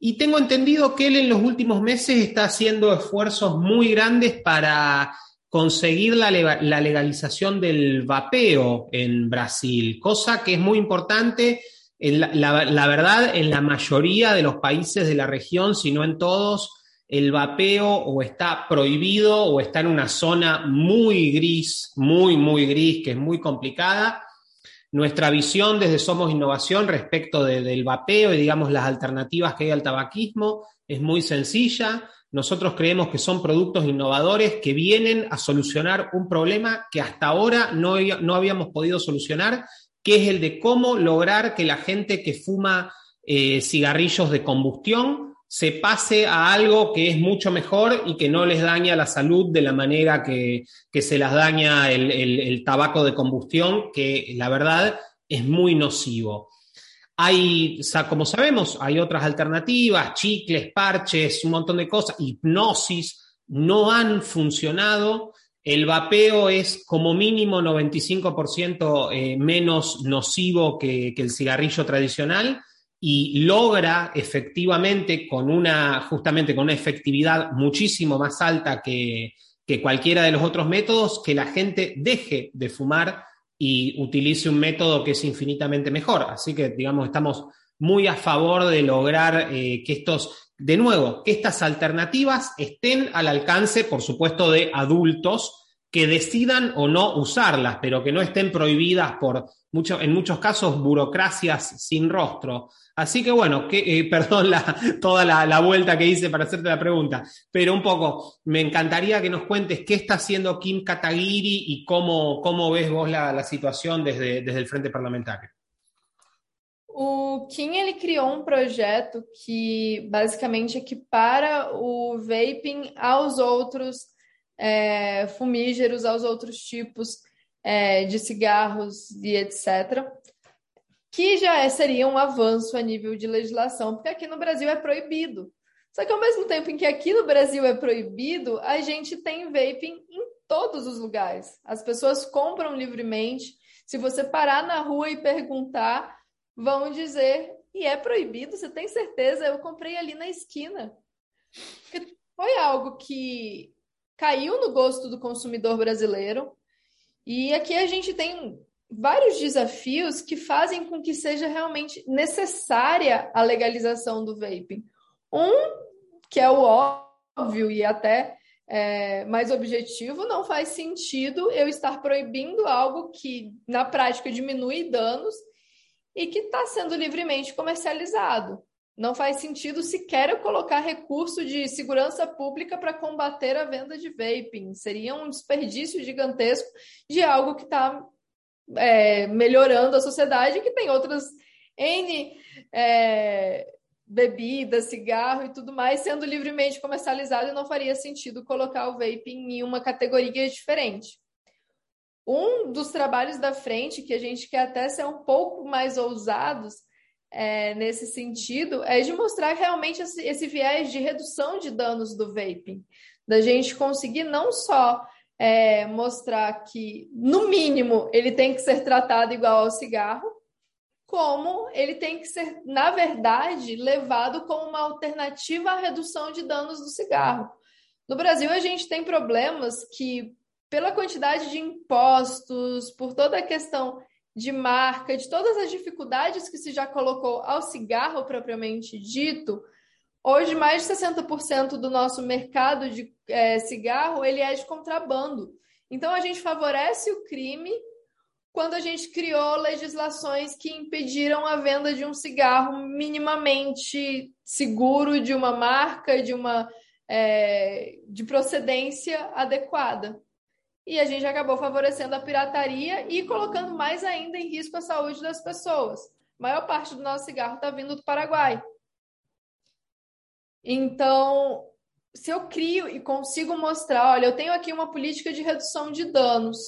Y tengo entendido que él en los últimos meses está haciendo esfuerzos muy grandes para conseguir la, legalización del vapeo en Brasil, cosa que es muy importante, la verdad, en la mayoría de los países de la región, si no en todos, el vapeo o está prohibido o está en una zona muy gris, muy, muy gris, que es muy complicada. Nuestra visión desde Somos Innovación respecto del vapeo y digamos las alternativas que hay al tabaquismo es muy sencilla. Nosotros creemos que son productos innovadores que vienen a solucionar un problema que hasta ahora no, no habíamos podido solucionar, que es el de cómo lograr que la gente que fuma eh, cigarrillos de combustión se pase a algo que es mucho mejor y que no les daña la salud de la manera que, se las daña el, tabaco de combustión, que la verdad es muy nocivo. Hay, como sabemos, hay otras alternativas, chicles, parches, un montón de cosas, hipnosis, no han funcionado. El vapeo es como mínimo 95% eh, menos nocivo que, que el cigarrillo tradicional y logra efectivamente con una, justamente con una efectividad muchísimo más alta que, cualquiera de los otros métodos, que la gente deje de fumar y utilice un método que es infinitamente mejor. Así que, digamos, estamos muy a favor de lograr eh, que estos, de nuevo, que estas alternativas estén al alcance, por supuesto, de adultos que decidan o no usarlas, pero que no estén prohibidas por, mucho, en muchos casos, burocracias sin rostro. Así que bueno, que, eh, [laughs] perdón toda la, vuelta que hice para hacerte la pregunta, pero un poco, me encantaría que nos cuentes qué está haciendo Kim Kataguiri y cómo, cómo ves vos la, situación desde, desde el Frente Parlamentario. O Kim ele criou um projeto que basicamente equipara o vaping aos outros é, fumígeros, aos outros tipos de cigarros e etc que já é, seria um avanço a nível de legislação, porque aqui no Brasil é proibido. Só que ao mesmo tempo em que aqui no Brasil é proibido, a gente tem vaping em todos os lugares. As pessoas compram livremente. Se você parar na rua e perguntar, vão dizer: e é proibido? Você tem certeza? Eu comprei ali na esquina. Porque foi algo que caiu no gosto do consumidor brasileiro. E aqui a gente tem vários desafios que fazem com que seja realmente necessária a legalização do vaping. Um, que é o óbvio e até é, mais objetivo, não faz sentido eu estar proibindo algo que, na prática, diminui danos e que está sendo livremente comercializado. Não faz sentido sequer eu colocar recurso de segurança pública para combater a venda de vaping. Seria um desperdício gigantesco de algo que está é, melhorando a sociedade, que tem outras N é, bebidas, cigarro e tudo mais sendo livremente comercializado e não faria sentido colocar o vaping em uma categoria diferente. Um dos trabalhos da frente, que a gente quer até ser um pouco mais ousados é, nesse sentido, é de mostrar realmente esse, esse viés de redução de danos do vaping. Da gente conseguir não só é, mostrar que, no mínimo, ele tem que ser tratado igual ao cigarro, como ele tem que ser, na verdade, levado como uma alternativa à redução de danos do cigarro. No Brasil, a gente tem problemas que, pela quantidade de impostos, por toda a questão de marca, de todas as dificuldades que se já colocou ao cigarro propriamente dito, Hoje, mais de 60% do nosso mercado de é, cigarro ele é de contrabando. Então, a gente favorece o crime quando a gente criou legislações que impediram a venda de um cigarro minimamente seguro, de uma marca, de uma é, de procedência adequada. E a gente acabou favorecendo a pirataria e colocando mais ainda em risco a saúde das pessoas. A maior parte do nosso cigarro está vindo do Paraguai. Então, se eu crio e consigo mostrar, olha, eu tenho aqui uma política de redução de danos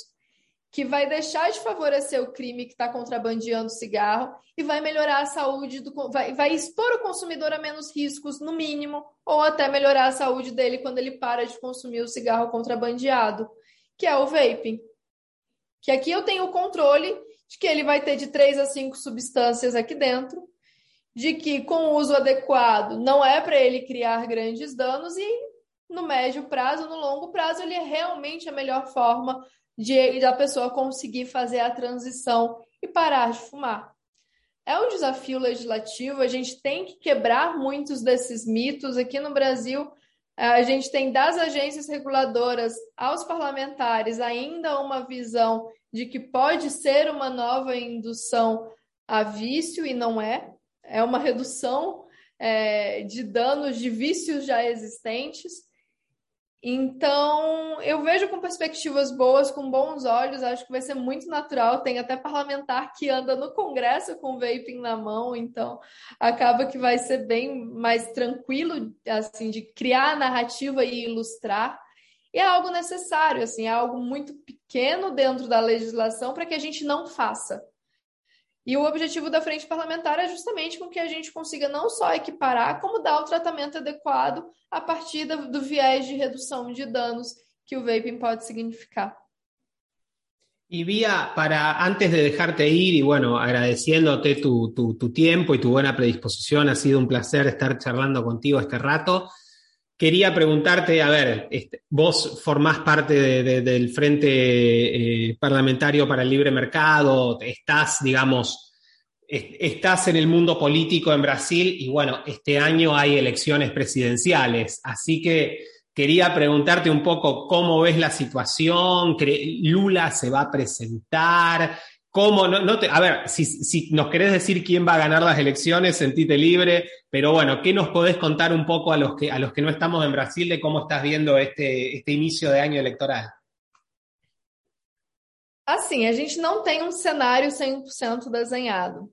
que vai deixar de favorecer o crime que está contrabandeando cigarro e vai melhorar a saúde do vai, vai expor o consumidor a menos riscos, no mínimo, ou até melhorar a saúde dele quando ele para de consumir o cigarro contrabandeado, que é o vaping. Que aqui eu tenho o controle de que ele vai ter de três a cinco substâncias aqui dentro, de que com o uso adequado não é para ele criar grandes danos e no médio prazo, no longo prazo, ele é realmente a melhor forma de da pessoa conseguir fazer a transição e parar de fumar. É um desafio legislativo, a gente tem que quebrar muitos desses mitos. Aqui no Brasil, a gente tem das agências reguladoras aos parlamentares ainda uma visão de que pode ser uma nova indução a vício e não é é uma redução é, de danos de vícios já existentes. Então, eu vejo com perspectivas boas, com bons olhos, acho que vai ser muito natural. Tem até parlamentar que anda no Congresso com vaping na mão, então acaba que vai ser bem mais tranquilo, assim, de criar a narrativa e ilustrar. E é algo necessário, assim, é algo muito pequeno dentro da legislação para que a gente não faça. E o objetivo da frente parlamentar é justamente com que a gente consiga não só equiparar, como dar o tratamento adequado a partir do, viés de redução de danos que o vaping pode significar. Y Vía, para antes de dejarte ir y bueno, agradeciéndote tu, tu, tu, tiempo y tu buena predisposición, ha sido un placer estar charlando contigo este rato. Quería preguntarte, a ver, este, vos formás parte de, de, del Frente eh, Parlamentario para el Libre Mercado, estás, digamos, estás en el mundo político en Brasil y bueno, este año hay elecciones presidenciales, así que quería preguntarte un poco cómo ves la situación, Lula se va a presentar, ¿Cómo? No, te, a ver, si, nos querés decir quién va a ganar las elecciones, sentite libre, pero bueno, ¿qué nos podés contar un poco a los que, a los que no estamos en Brasil de cómo estás viendo este, este inicio de año eleitoral? Assim, a gente não tem um cenário 100% desenhado.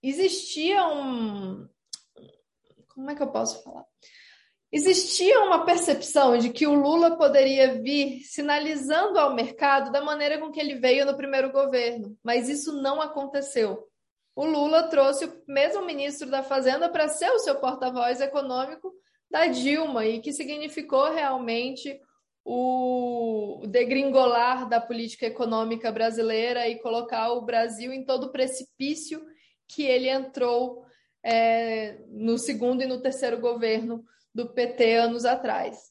Existia um. Como é que eu posso falar? Existia uma percepção de que o Lula poderia vir sinalizando ao mercado da maneira com que ele veio no primeiro governo, mas isso não aconteceu. O Lula trouxe o mesmo ministro da Fazenda para ser o seu porta-voz econômico da Dilma, e que significou realmente o degringolar da política econômica brasileira e colocar o Brasil em todo o precipício que ele entrou é, no segundo e no terceiro governo do PT anos atrás.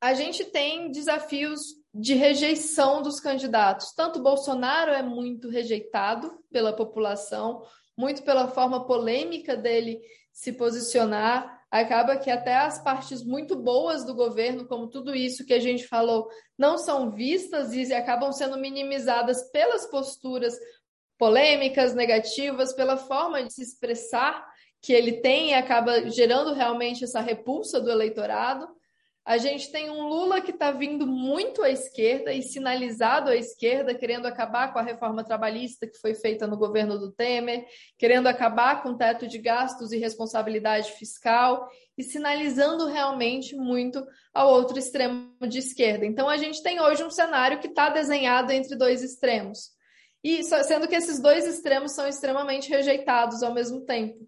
A gente tem desafios de rejeição dos candidatos. Tanto Bolsonaro é muito rejeitado pela população, muito pela forma polêmica dele se posicionar. Acaba que até as partes muito boas do governo, como tudo isso que a gente falou, não são vistas e acabam sendo minimizadas pelas posturas polêmicas, negativas, pela forma de se expressar que ele tem e acaba gerando realmente essa repulsa do eleitorado. A gente tem um Lula que está vindo muito à esquerda e sinalizado à esquerda, querendo acabar com a reforma trabalhista que foi feita no governo do Temer, querendo acabar com o teto de gastos e responsabilidade fiscal e sinalizando realmente muito ao outro extremo de esquerda. Então, a gente tem hoje um cenário que está desenhado entre dois extremos. E sendo que esses dois extremos são extremamente rejeitados ao mesmo tempo.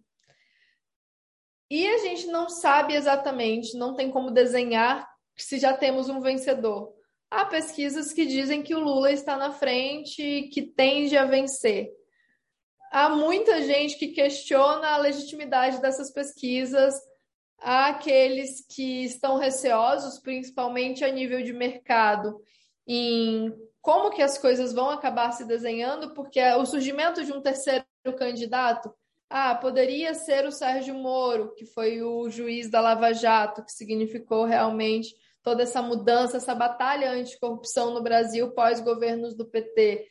E a gente não sabe exatamente, não tem como desenhar se já temos um vencedor. Há pesquisas que dizem que o Lula está na frente e que tende a vencer. Há muita gente que questiona a legitimidade dessas pesquisas, há aqueles que estão receosos, principalmente a nível de mercado, em como que as coisas vão acabar se desenhando, porque o surgimento de um terceiro candidato ah, poderia ser o Sérgio Moro, que foi o juiz da Lava Jato, que significou realmente toda essa mudança, essa batalha anticorrupção no Brasil pós-governos do PT.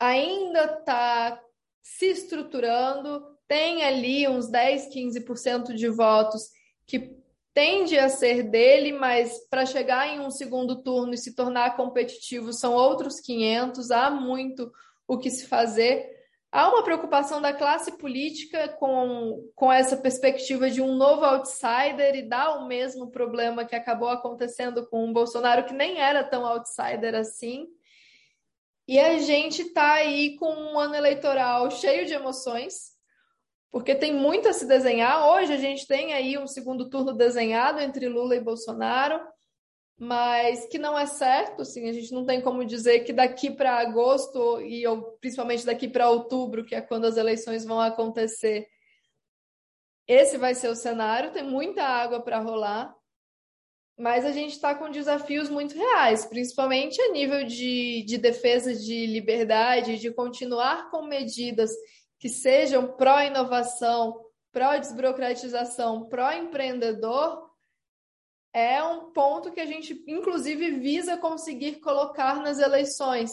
Ainda está se estruturando, tem ali uns 10, 15% de votos que tende a ser dele, mas para chegar em um segundo turno e se tornar competitivo são outros 500, há muito o que se fazer. Há uma preocupação da classe política com, com essa perspectiva de um novo outsider e dá o mesmo problema que acabou acontecendo com o Bolsonaro, que nem era tão outsider assim. E a gente está aí com um ano eleitoral cheio de emoções, porque tem muito a se desenhar. Hoje a gente tem aí um segundo turno desenhado entre Lula e Bolsonaro mas que não é certo, assim, a gente não tem como dizer que daqui para agosto e ou, principalmente daqui para outubro, que é quando as eleições vão acontecer, esse vai ser o cenário, tem muita água para rolar, mas a gente está com desafios muito reais, principalmente a nível de, de defesa de liberdade, de continuar com medidas que sejam pró-inovação, pró-desburocratização, pró-empreendedor, é um ponto que a gente, inclusive, visa conseguir colocar nas eleições.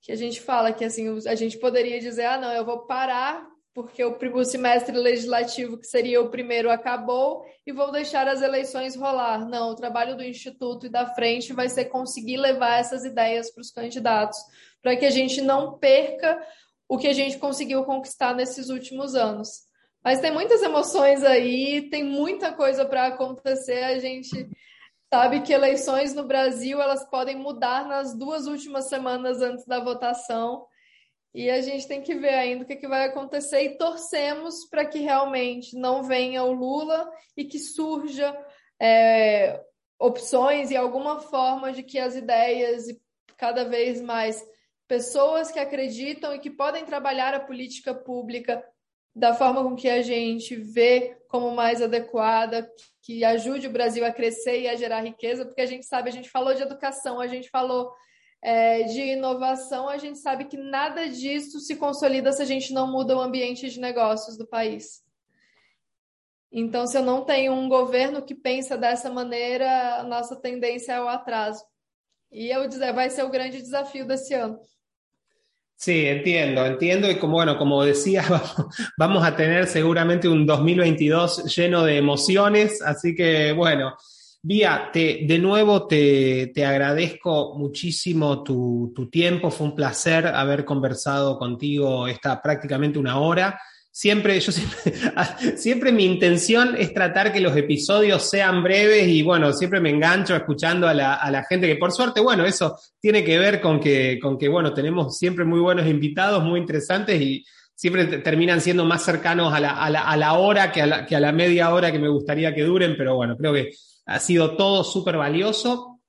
Que a gente fala que assim, a gente poderia dizer, ah, não, eu vou parar porque o, o semestre legislativo, que seria o primeiro, acabou e vou deixar as eleições rolar. Não, o trabalho do Instituto e da frente vai ser conseguir levar essas ideias para os candidatos, para que a gente não perca o que a gente conseguiu conquistar nesses últimos anos. Mas tem muitas emoções aí, tem muita coisa para acontecer. A gente sabe que eleições no Brasil elas podem mudar nas duas últimas semanas antes da votação. E a gente tem que ver ainda o que, que vai acontecer e torcemos para que realmente não venha o Lula e que surja é, opções e alguma forma de que as ideias e cada vez mais pessoas que acreditam e que podem trabalhar a política pública da forma com que a gente vê como mais adequada, que ajude o Brasil a crescer e a gerar riqueza, porque a gente sabe, a gente falou de educação, a gente falou é, de inovação, a gente sabe que nada disso se consolida se a gente não muda o ambiente de negócios do país. Então, se eu não tenho um governo que pensa dessa maneira, a nossa tendência é o atraso. E eu dizer, vai ser o grande desafio desse ano. Sí, entiendo, entiendo. Y como bueno, como decía, [laughs] vamos a tener seguramente un 2022 lleno de emociones, así que bueno, Vía, te, de nuevo te, te agradezco muchísimo tu, tu, tiempo, fue un placer haber conversado contigo esta prácticamente una hora. Siempre, yo [laughs] siempre, mi intención es tratar que los episodios sean breves y bueno, siempre me engancho escuchando a la, a la gente que por suerte, bueno, eso tiene que ver con que, con que, bueno, tenemos siempre muy buenos invitados, muy interesantes y siempre terminan siendo más cercanos a la, a la, a la hora, que a la, que a la media hora que me gustaría que duren, pero bueno, creo que ha sido todo súper valioso.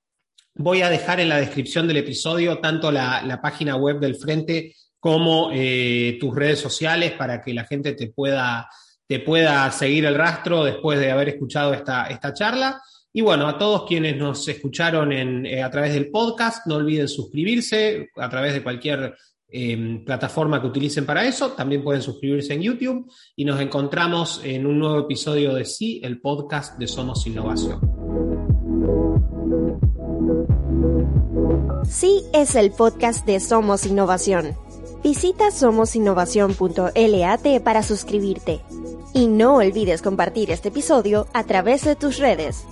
Voy a dejar en la descripción del episodio tanto la, la página web del Frente como eh, tus redes sociales para que la gente te pueda, te pueda seguir el rastro después de haber escuchado esta, esta charla. Y bueno, a todos quienes nos escucharon en, eh, a través del podcast, no olviden suscribirse a través de cualquier eh, plataforma que utilicen para eso. También pueden suscribirse en YouTube y nos encontramos en un nuevo episodio de Sí, el podcast de Somos Innovación. Sí es el podcast de Somos Innovación. Visita somosinnovación.lat para suscribirte. Y no olvides compartir este episodio a través de tus redes.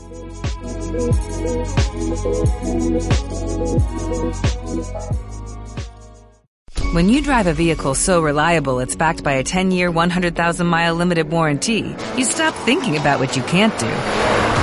When you drive a vehicle so reliable it's backed by a 10-year, 100,000-mile limited warranty, you stop thinking about what you can't do